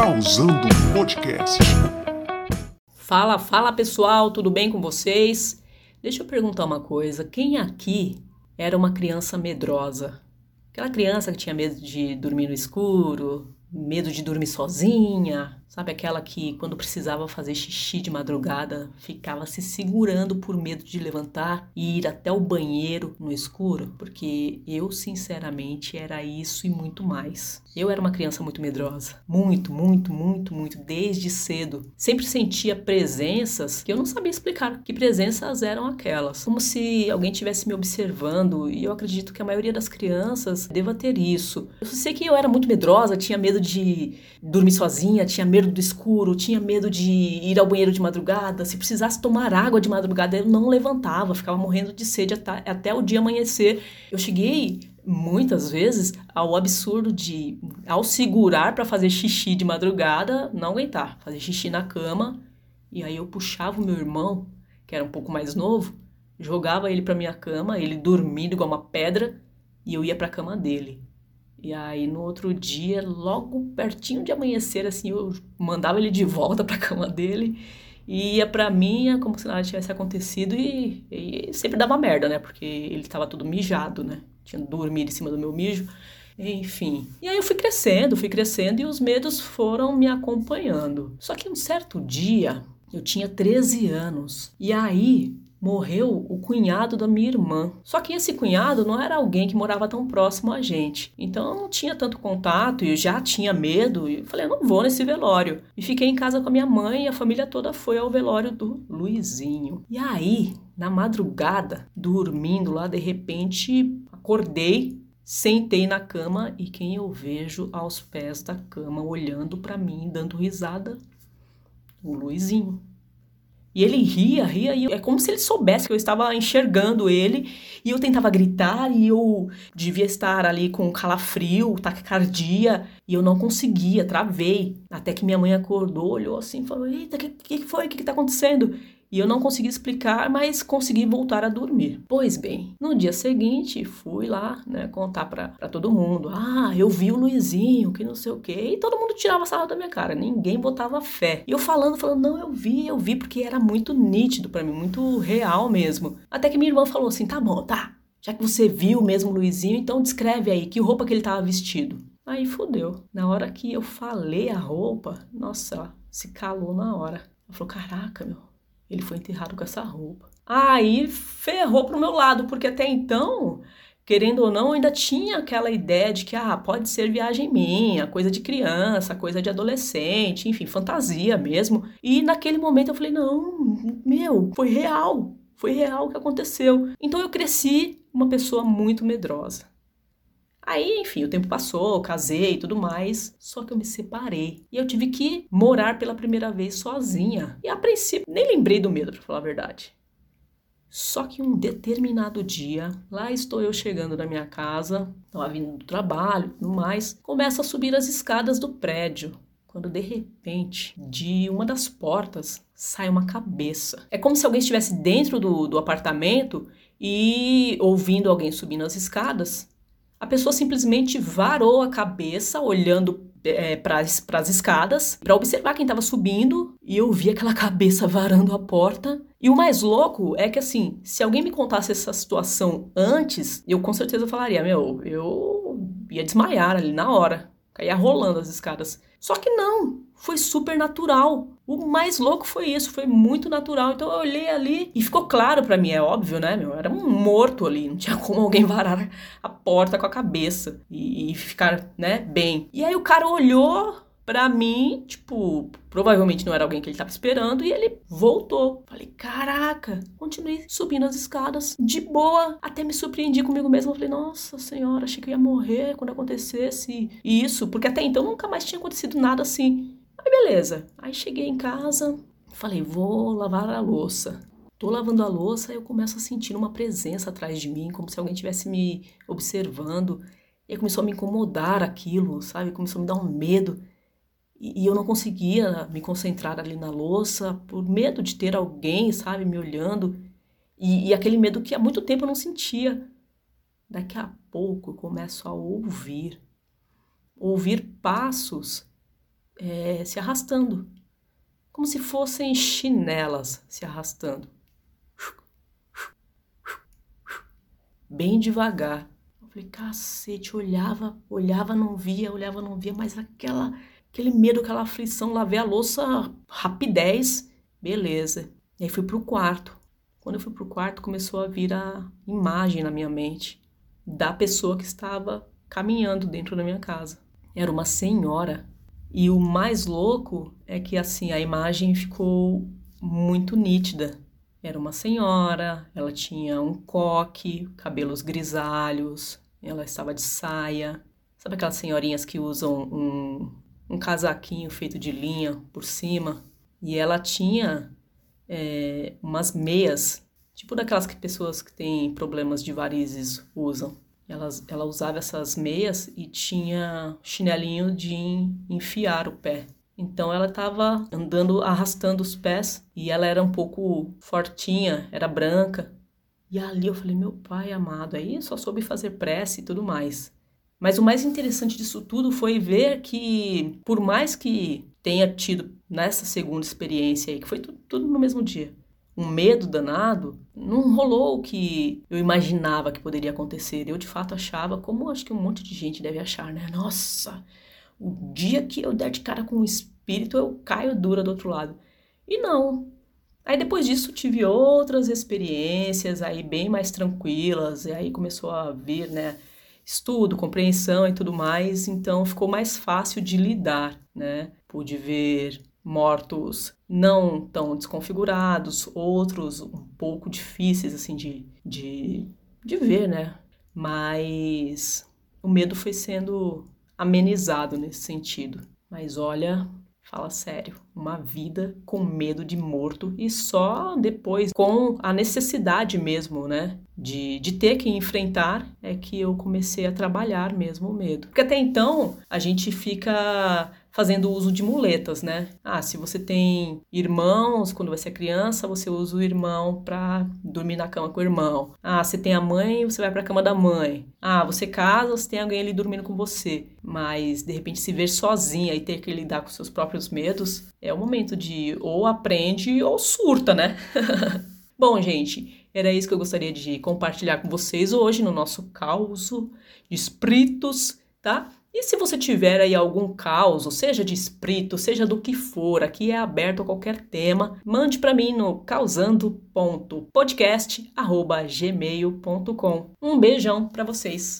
Causando Podcast. Fala, fala pessoal, tudo bem com vocês? Deixa eu perguntar uma coisa: quem aqui era uma criança medrosa? Aquela criança que tinha medo de dormir no escuro, medo de dormir sozinha, sabe aquela que quando precisava fazer xixi de madrugada ficava se segurando por medo de levantar e ir até o banheiro no escuro, porque eu sinceramente era isso e muito mais. Eu era uma criança muito medrosa, muito, muito, muito, muito desde cedo. Sempre sentia presenças que eu não sabia explicar que presenças eram aquelas, como se alguém estivesse me observando e eu acredito que a maioria das crianças deva ter isso. Eu sei que eu era muito medrosa, tinha medo de dormir sozinha, tinha medo do escuro, tinha medo de ir ao banheiro de madrugada. Se precisasse tomar água de madrugada, eu não levantava, ficava morrendo de sede até, até o dia amanhecer. Eu cheguei muitas vezes ao absurdo de, ao segurar para fazer xixi de madrugada, não aguentar, fazer xixi na cama. E aí eu puxava o meu irmão, que era um pouco mais novo, jogava ele para minha cama, ele dormindo igual uma pedra, e eu ia para a cama dele. E aí no outro dia, logo pertinho de amanhecer, assim, eu mandava ele de volta para a cama dele e ia para mim como se nada tivesse acontecido e, e, sempre dava merda, né? Porque ele estava todo mijado, né? Tinha dormido em cima do meu mijo. Enfim. E aí eu fui crescendo, fui crescendo e os medos foram me acompanhando. Só que um certo dia, eu tinha 13 anos. E aí morreu o cunhado da minha irmã. Só que esse cunhado não era alguém que morava tão próximo a gente. Então eu não tinha tanto contato e eu já tinha medo. E falei, eu não vou nesse velório. E fiquei em casa com a minha mãe e a família toda foi ao velório do Luizinho. E aí, na madrugada, dormindo lá, de repente acordei Sentei na cama e quem eu vejo aos pés da cama, olhando para mim, dando risada? O Luizinho. E ele ria, ria, e é como se ele soubesse que eu estava enxergando ele, e eu tentava gritar, e eu devia estar ali com calafrio, taquicardia, e eu não conseguia, travei. Até que minha mãe acordou, olhou assim, falou: Eita, o que, que foi? O que está acontecendo? E eu não consegui explicar, mas consegui voltar a dormir. Pois bem, no dia seguinte fui lá, né, contar pra, pra todo mundo. Ah, eu vi o Luizinho, que não sei o quê. E todo mundo tirava sarro da minha cara, ninguém botava fé. E eu falando, falando, não, eu vi, eu vi, porque era muito nítido para mim, muito real mesmo. Até que minha irmã falou assim: tá bom, tá. Já que você viu mesmo o Luizinho, então descreve aí que roupa que ele tava vestido. Aí fodeu. Na hora que eu falei a roupa, nossa, se calou na hora. Ela falou: caraca, meu ele foi enterrado com essa roupa. Aí ferrou pro meu lado, porque até então, querendo ou não, ainda tinha aquela ideia de que ah, pode ser viagem minha, coisa de criança, coisa de adolescente, enfim, fantasia mesmo. E naquele momento eu falei: "Não, meu, foi real. Foi real o que aconteceu". Então eu cresci uma pessoa muito medrosa. Aí, enfim, o tempo passou, casei e tudo mais, só que eu me separei. E eu tive que morar pela primeira vez sozinha. E a princípio, nem lembrei do medo, para falar a verdade. Só que um determinado dia, lá estou eu chegando na minha casa, estava vindo do trabalho e tudo mais, começo a subir as escadas do prédio. Quando de repente, de uma das portas, sai uma cabeça. É como se alguém estivesse dentro do, do apartamento e ouvindo alguém subindo as escadas a pessoa simplesmente varou a cabeça olhando é, para as escadas para observar quem estava subindo e eu vi aquela cabeça varando a porta. E o mais louco é que assim, se alguém me contasse essa situação antes, eu com certeza falaria: Meu, eu ia desmaiar ali na hora, caía rolando as escadas. Só que não, foi super natural. O mais louco foi isso, foi muito natural. Então eu olhei ali e ficou claro para mim, é óbvio, né, meu? Era um morto ali, não tinha como alguém varar a porta com a cabeça e, e ficar, né, bem. E aí o cara olhou para mim, tipo, provavelmente não era alguém que ele tava esperando e ele voltou. Falei, caraca, continuei subindo as escadas de boa, até me surpreendi comigo mesmo. Falei, nossa senhora, achei que eu ia morrer quando acontecesse isso, porque até então nunca mais tinha acontecido nada assim. Aí beleza. Aí cheguei em casa, falei, vou lavar a louça. Tô lavando a louça eu começo a sentir uma presença atrás de mim, como se alguém estivesse me observando. E começou a me incomodar aquilo, sabe? Começou a me dar um medo. E, e eu não conseguia me concentrar ali na louça por medo de ter alguém, sabe, me olhando. E, e aquele medo que há muito tempo eu não sentia. Daqui a pouco eu começo a ouvir. Ouvir passos é, se arrastando, como se fossem chinelas se arrastando. Bem devagar. Eu falei, cacete, olhava, olhava, não via, olhava, não via, mas aquela, aquele medo, aquela aflição, lavei a louça, rapidez, beleza. E aí fui pro quarto. Quando eu fui pro quarto, começou a vir a imagem na minha mente da pessoa que estava caminhando dentro da minha casa. Era uma senhora. E o mais louco é que assim a imagem ficou muito nítida. Era uma senhora, ela tinha um coque, cabelos grisalhos, ela estava de saia. Sabe aquelas senhorinhas que usam um, um casaquinho feito de linha por cima? E ela tinha é, umas meias, tipo daquelas que pessoas que têm problemas de varizes usam. Elas, ela usava essas meias e tinha chinelinho de enfiar o pé. Então ela estava andando, arrastando os pés e ela era um pouco fortinha, era branca. E ali eu falei, meu pai amado, aí só soube fazer prece e tudo mais. Mas o mais interessante disso tudo foi ver que, por mais que tenha tido nessa segunda experiência aí, que foi tudo, tudo no mesmo dia, um medo danado, não rolou o que eu imaginava que poderia acontecer. Eu de fato achava, como acho que um monte de gente deve achar, né? Nossa, o dia que eu der de cara com o espírito, eu caio dura do outro lado. E não. Aí depois disso tive outras experiências aí bem mais tranquilas, e aí começou a vir, né, estudo, compreensão e tudo mais, então ficou mais fácil de lidar, né? Pude ver mortos não tão desconfigurados, outros um pouco difíceis assim de, de, de ver, né? Mas o medo foi sendo amenizado nesse sentido. Mas olha, fala sério, uma vida com medo de morto e só depois, com a necessidade mesmo, né, de, de ter que enfrentar, é que eu comecei a trabalhar mesmo o medo. Porque até então a gente fica fazendo uso de muletas, né? Ah, se você tem irmãos, quando você é criança, você usa o irmão para dormir na cama com o irmão. Ah, você tem a mãe, você vai para a cama da mãe. Ah, você casa, você tem alguém ali dormindo com você. Mas de repente se ver sozinha e ter que lidar com seus próprios medos, é o momento de ou aprende ou surta, né? Bom, gente, era isso que eu gostaria de compartilhar com vocês hoje no nosso caos de espíritos, tá? E se você tiver aí algum caos, seja de espírito, seja do que for, aqui é aberto a qualquer tema, mande para mim no causando.podcast@gmail.com. Um beijão para vocês.